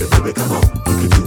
le bébé comment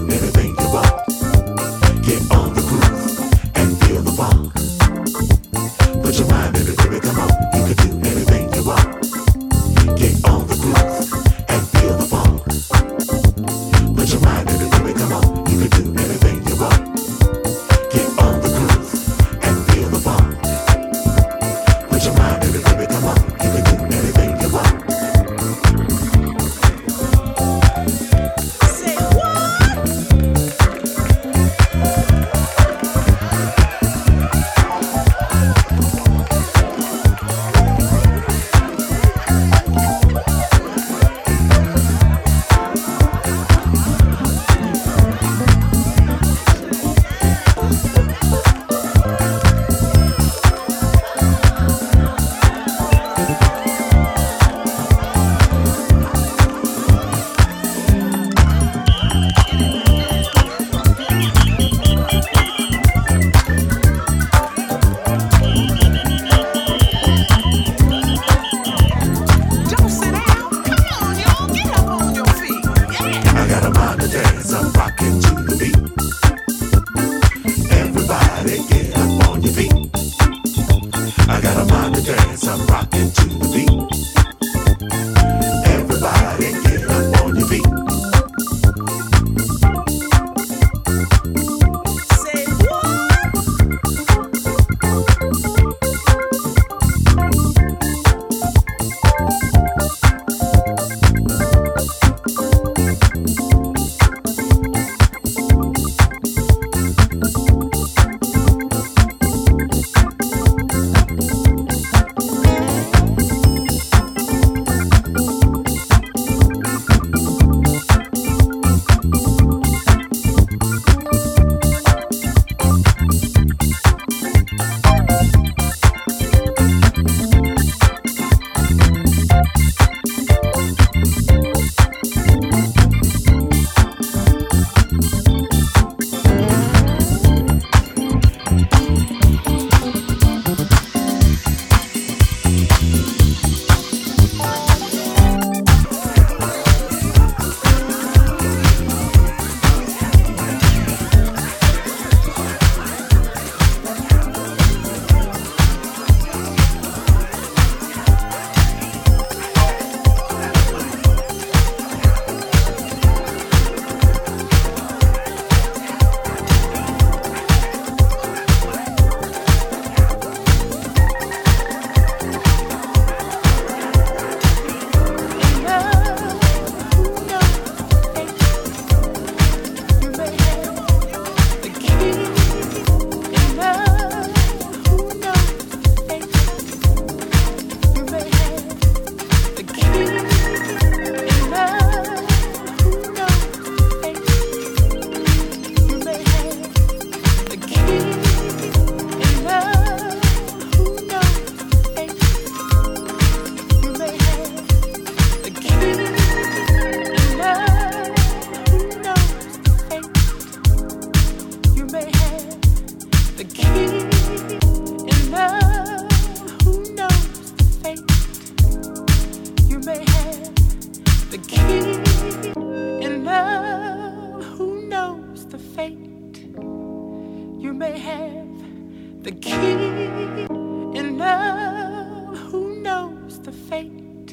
the fate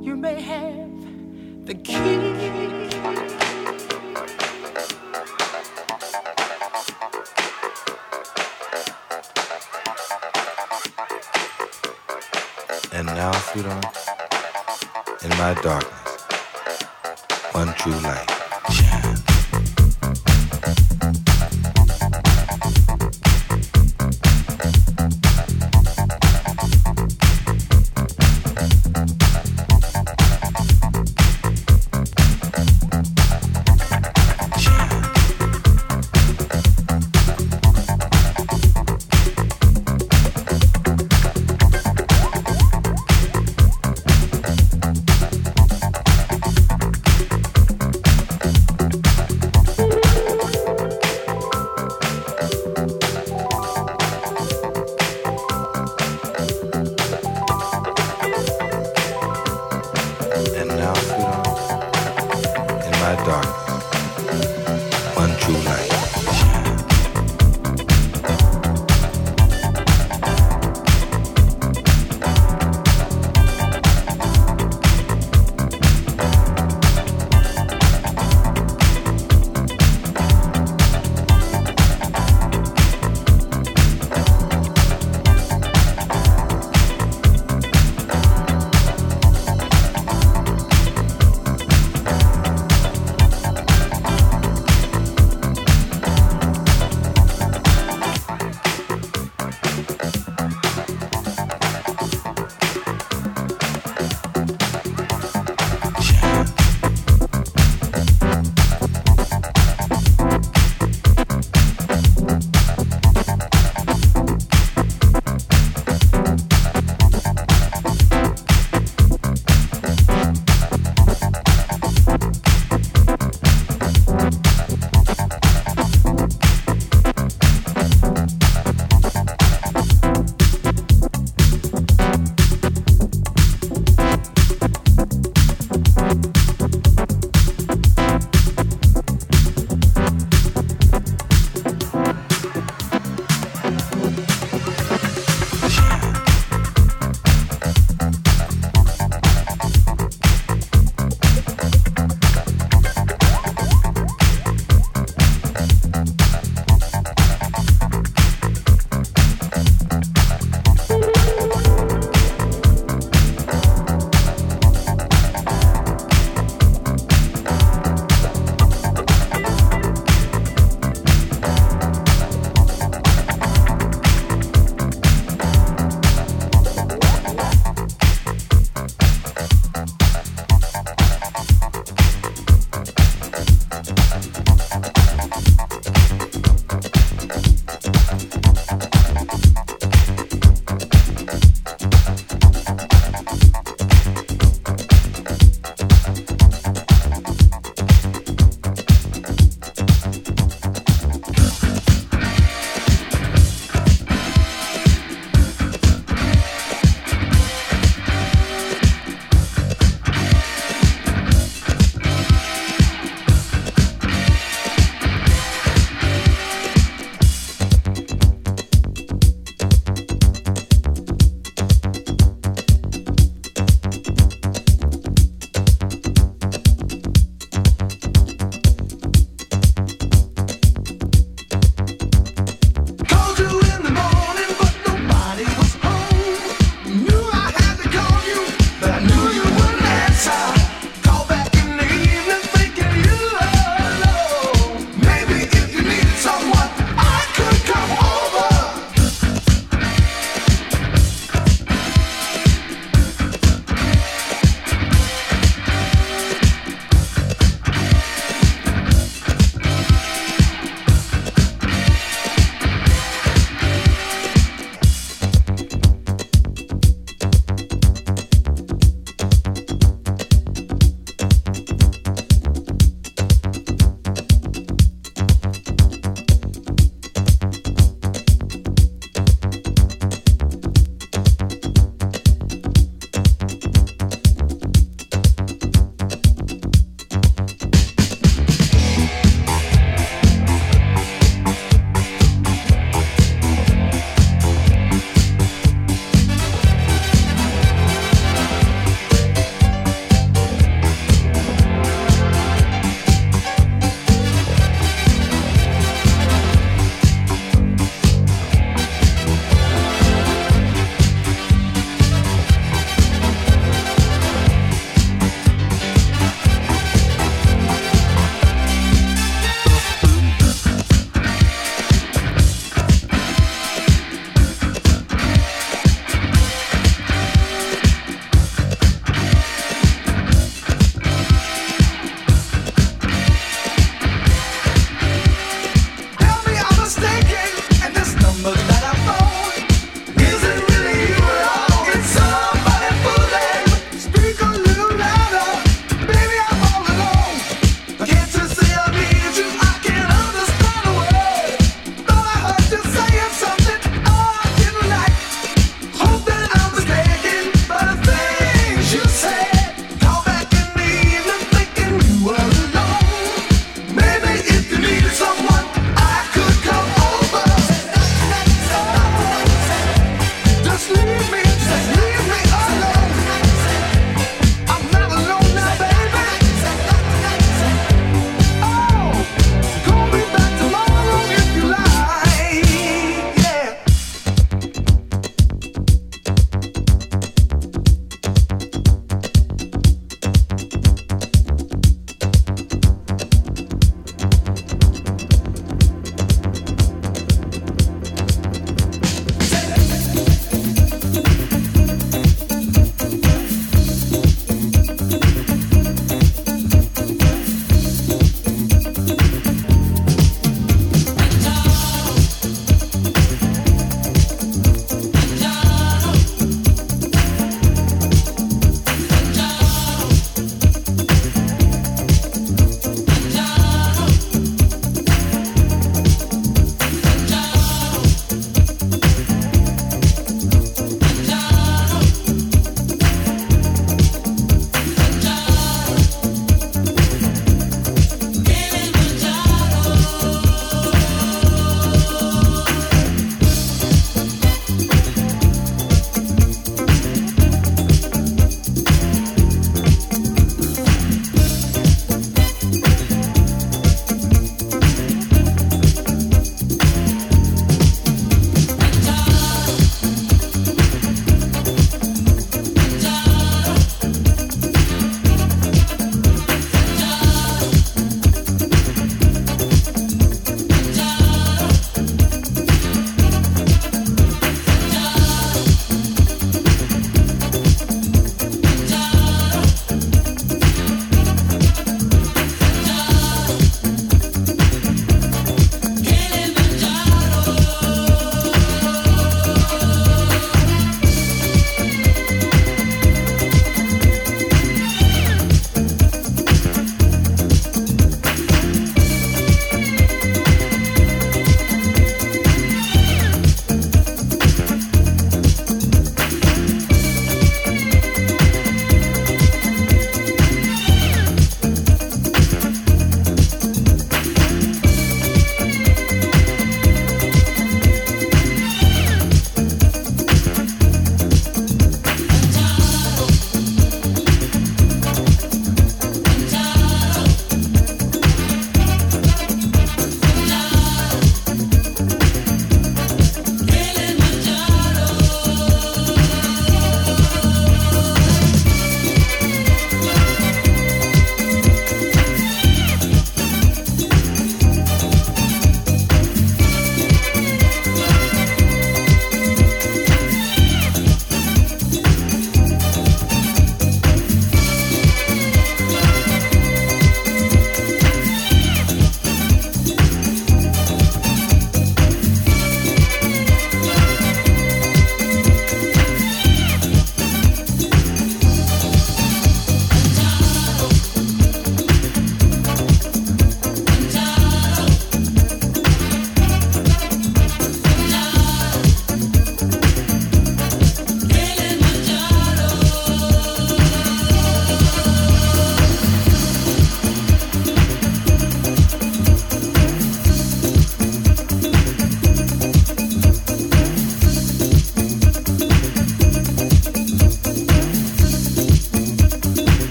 you may have the key And now, sweetheart, in my darkness, one true light.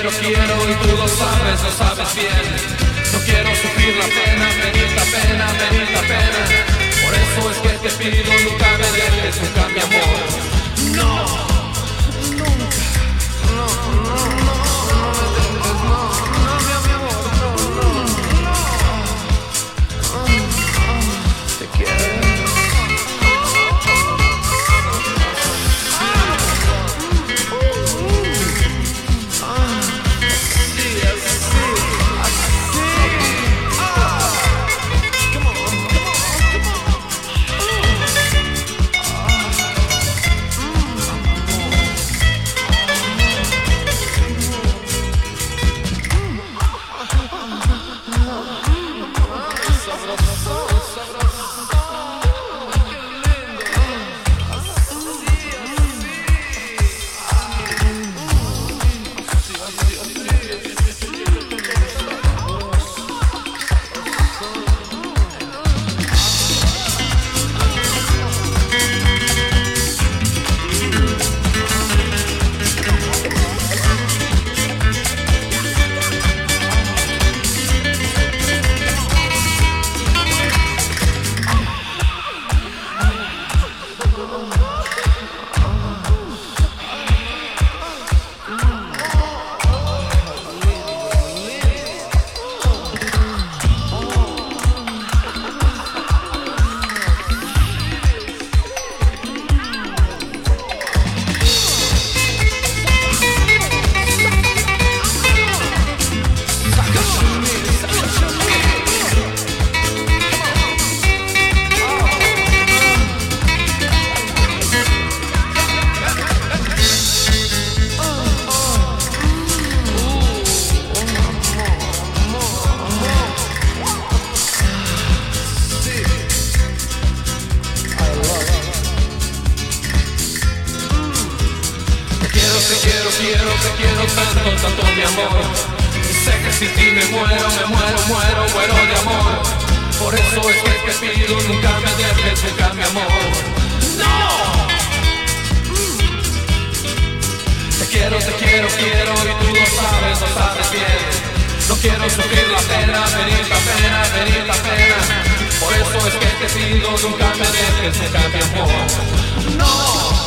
Quiero, quiero y tú lo sabes, lo sabes bien. No quiero sufrir la pena, venir la pena, venir la pena. Por eso es que te pido, nunca me dejes, nunca mi amor. No. Muero, muero, muero de amor. Por eso es que te pido, nunca me dejes, nunca mi amor. ¡No! Te quiero, te quiero, quiero y tú lo sabes, lo sabes bien. No quiero sufrir la pena, venir la pena, venir la pena. Por eso es que te pido, nunca me dejes, nunca mi amor. ¡No!